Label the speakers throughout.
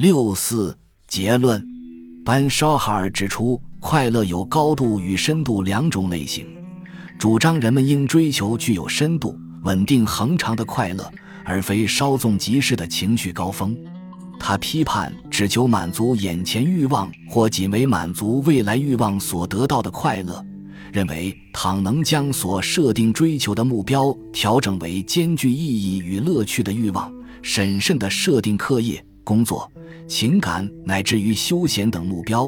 Speaker 1: 六四结论，班绍哈尔指出，快乐有高度与深度两种类型，主张人们应追求具有深度、稳定、恒长的快乐，而非稍纵即逝的情绪高峰。他批判只求满足眼前欲望或仅为满足未来欲望所得到的快乐，认为倘能将所设定追求的目标调整为兼具意义与乐趣的欲望，审慎地设定课业。工作、情感乃至于休闲等目标，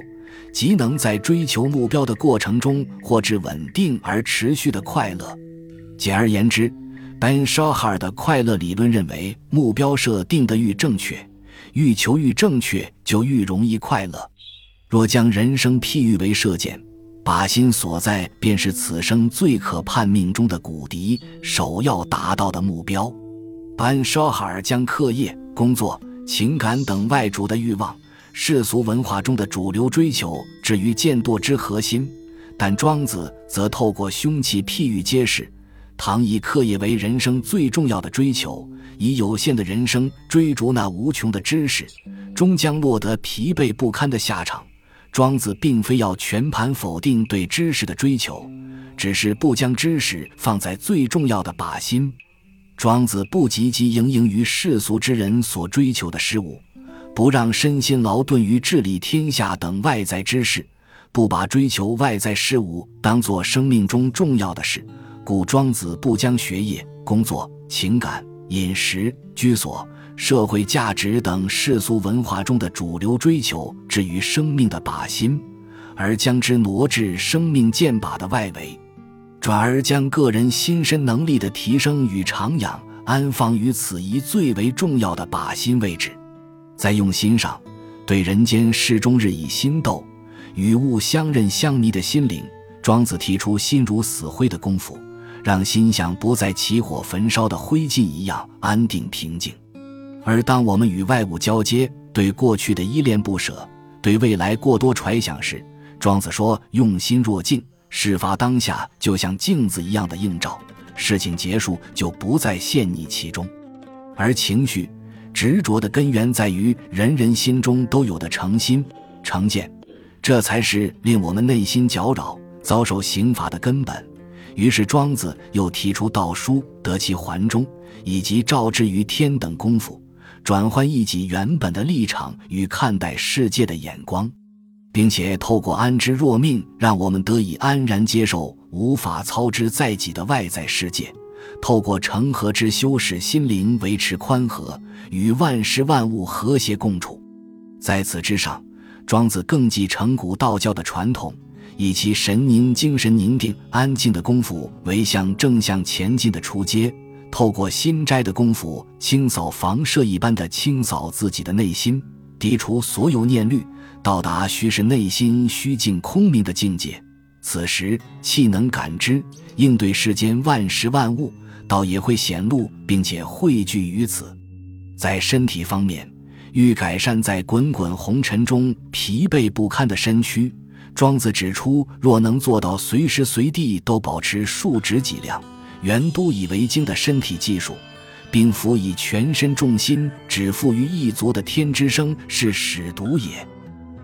Speaker 1: 即能在追求目标的过程中获致稳定而持续的快乐。简而言之，Ben Shahar 的快乐理论认为，目标设定的愈正确，欲求愈正确，就愈容易快乐。若将人生譬喻为射箭，靶心所在便是此生最可盼命中的骨笛，首要达到的目标。班沙哈尔将课业、工作。情感等外主的欲望，世俗文化中的主流追求，置于剑堕之核心；但庄子则透过凶器譬喻揭示，唐以课业为人生最重要的追求，以有限的人生追逐那无穷的知识，终将落得疲惫不堪的下场。庄子并非要全盘否定对知识的追求，只是不将知识放在最重要的靶心。庄子不汲汲营营于世俗之人所追求的事物，不让身心劳顿于治理天下等外在之事，不把追求外在事物当作生命中重要的事，故庄子不将学业、工作、情感、饮食、居所、社会价值等世俗文化中的主流追求置于生命的靶心，而将之挪至生命箭靶的外围。转而将个人心身能力的提升与长养安放于此一最为重要的靶心位置，在用心上，对人间事终日以心斗，与物相认相迷的心灵，庄子提出心如死灰的功夫，让心像不再起火焚烧的灰烬一样安定平静。而当我们与外物交接，对过去的依恋不舍，对未来过多揣想时，庄子说：“用心若镜。”事发当下，就像镜子一样的映照；事情结束，就不再陷溺其中。而情绪执着的根源在于人人心中都有的诚心、成见，这才是令我们内心搅扰、遭受刑罚的根本。于是，庄子又提出道书、得其环中，以及照之于天等功夫，转换一己原本的立场与看待世界的眼光。并且透过安之若命，让我们得以安然接受无法操之在己的外在世界；透过成和之修，使心灵维持宽和，与万事万物和谐共处。在此之上，庄子更继承古道教的传统，以其神宁、精神宁定、安静的功夫为向正向前进的出阶；透过心斋的功夫，清扫房舍一般的清扫自己的内心，涤除所有念虑。到达须是内心虚静空明的境界，此时气能感知，应对世间万事万物，倒也会显露，并且汇聚于此。在身体方面，欲改善在滚滚红尘中疲惫不堪的身躯，庄子指出，若能做到随时随地都保持数值脊量、圆都以为经的身体技术，并辅以全身重心只负于一足的天之声，是使独也。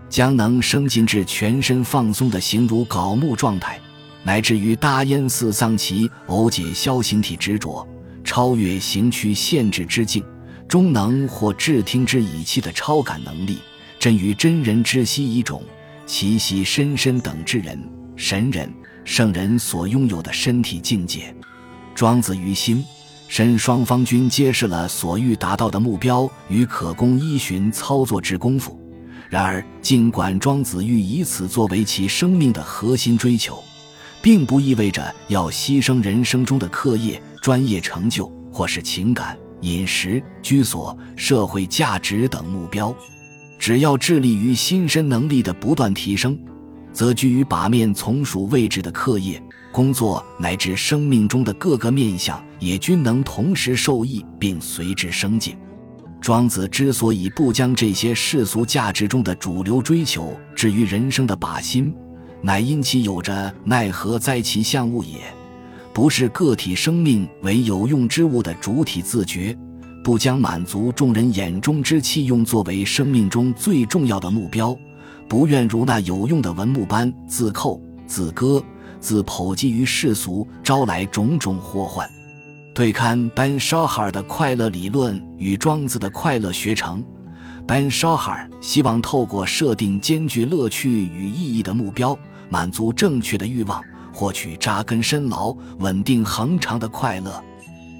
Speaker 1: 将能升进至全身放松的形如槁木状态，乃至于大烟似丧其偶解消形体执着，超越形躯限制之境，终能或至听之以气的超感能力，真于真人之息一种，其息深深等之人、神人、圣人所拥有的身体境界。庄子于心、身双方均揭示了所欲达到的目标与可供依循操作之功夫。然而，尽管庄子欲以此作为其生命的核心追求，并不意味着要牺牲人生中的课业、专业成就，或是情感、饮食、居所、社会价值等目标。只要致力于心身能力的不断提升，则居于把面从属位置的课业、工作乃至生命中的各个面相，也均能同时受益并随之升进。庄子之所以不将这些世俗价值中的主流追求置于人生的靶心，乃因其有着“奈何哉其相物也”，不是个体生命为有用之物的主体自觉，不将满足众人眼中之气用作为生命中最重要的目标，不愿如那有用的文木般自扣、自割、自剖击于世俗，招来种种祸患。对看 Ben Shahar 的快乐理论与庄子的快乐学成，Ben Shahar 希望透过设定兼具乐趣与意义的目标，满足正确的欲望，获取扎根深牢、稳定恒长的快乐。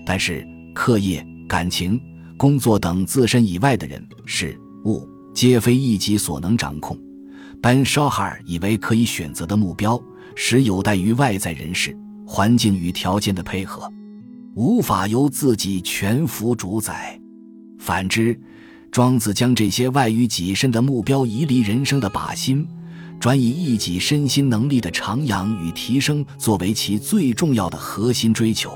Speaker 1: 但是，课业、感情、工作等自身以外的人事物，皆非一己所能掌控。Ben Shahar 以为可以选择的目标，实有待于外在人事、环境与条件的配合。无法由自己全幅主宰。反之，庄子将这些外于己身的目标移离人生的靶心，转以一己身心能力的徜徉与提升作为其最重要的核心追求。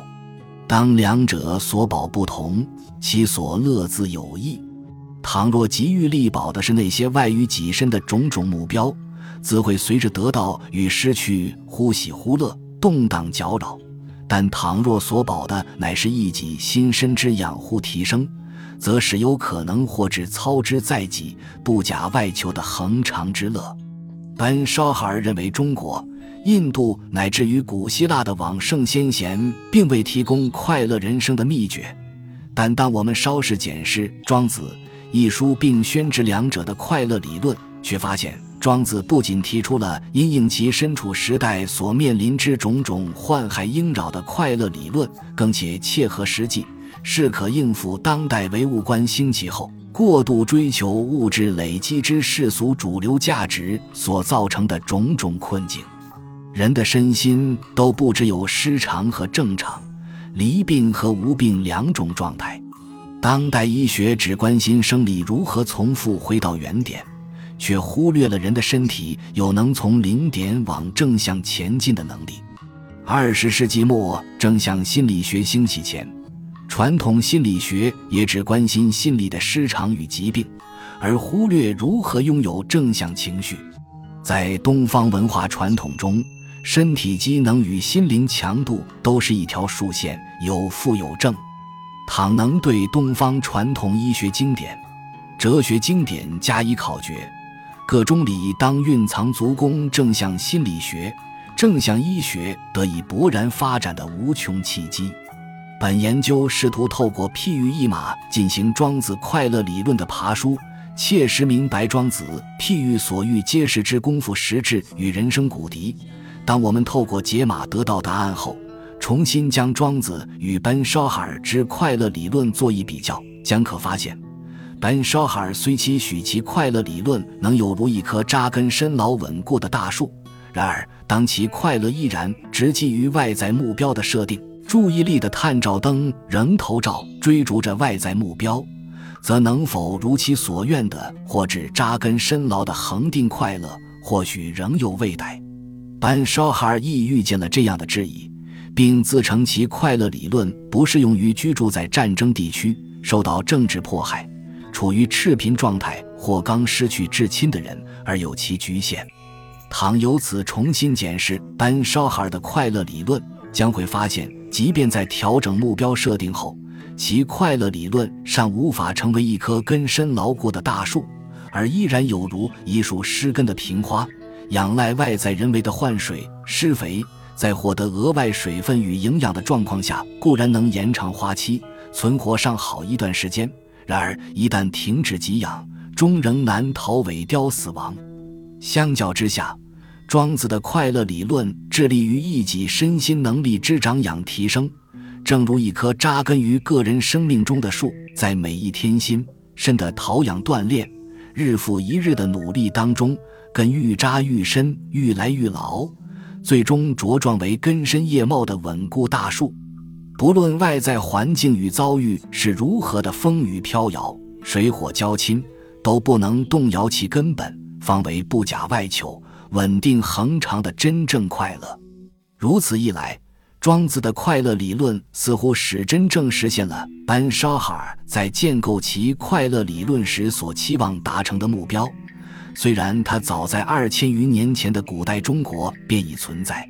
Speaker 1: 当两者所保不同，其所乐自有异。倘若急于力保的是那些外于己身的种种目标，则会随着得到与失去忽喜忽乐，动荡搅扰。但倘若所保的乃是一己心身之养护提升，则使有可能获至操之在己、不假外求的恒长之乐。本绍哈尔认为，中国、印度乃至于古希腊的往圣先贤，并未提供快乐人生的秘诀。但当我们稍事检视《庄子》一书，并宣之两者的快乐理论，却发现。庄子不仅提出了因应其身处时代所面临之种种患害应扰的快乐理论，更且切合实际，是可应付当代唯物观兴起后过度追求物质累积之世俗主流价值所造成的种种困境。人的身心都不只有失常和正常、离病和无病两种状态。当代医学只关心生理如何重复回到原点。却忽略了人的身体有能从零点往正向前进的能力。二十世纪末，正向心理学兴起前，传统心理学也只关心心理的失常与疾病，而忽略如何拥有正向情绪。在东方文化传统中，身体机能与心灵强度都是一条竖线，有负有正。倘能对东方传统医学经典、哲学经典加以考掘。各中理当蕴藏足弓正向心理学、正向医学得以勃然发展的无穷契机。本研究试图透过譬喻一马进行庄子快乐理论的爬书，切实明白庄子譬喻所欲揭示之功夫实质与人生古敌。当我们透过解码得到答案后，重新将庄子与本绍哈尔之快乐理论做一比较，将可发现。本绍哈尔虽期许其快乐理论能有如一棵扎根深牢稳固的大树，然而当其快乐依然直基于外在目标的设定，注意力的探照灯仍投照追逐着外在目标，则能否如其所愿的或至扎根深牢的恒定快乐，或许仍有未待。本绍哈尔亦遇见了这样的质疑，并自称其快乐理论不适用于居住在战争地区、受到政治迫害。处于赤贫状态或刚失去至亲的人，而有其局限。倘由此重新检视班绍哈尔的快乐理论，将会发现，即便在调整目标设定后，其快乐理论尚无法成为一棵根深牢固的大树，而依然有如一束失根的平花，仰赖外在人为的换水、施肥，在获得额外水分与营养的状况下，固然能延长花期，存活上好一段时间。然而，一旦停止给养，终仍难逃萎凋死亡。相较之下，庄子的快乐理论致力于一己身心能力之长养提升，正如一棵扎根于个人生命中的树，在每一天心深的陶养锻炼、日复一日的努力当中，根愈扎愈深，愈来愈牢，最终茁壮为根深叶茂的稳固大树。不论外在环境与遭遇是如何的风雨飘摇、水火交侵，都不能动摇其根本，方为不假外求、稳定恒长的真正快乐。如此一来，庄子的快乐理论似乎使真正实现了班沙哈尔在建构其快乐理论时所期望达成的目标。虽然它早在二千余年前的古代中国便已存在。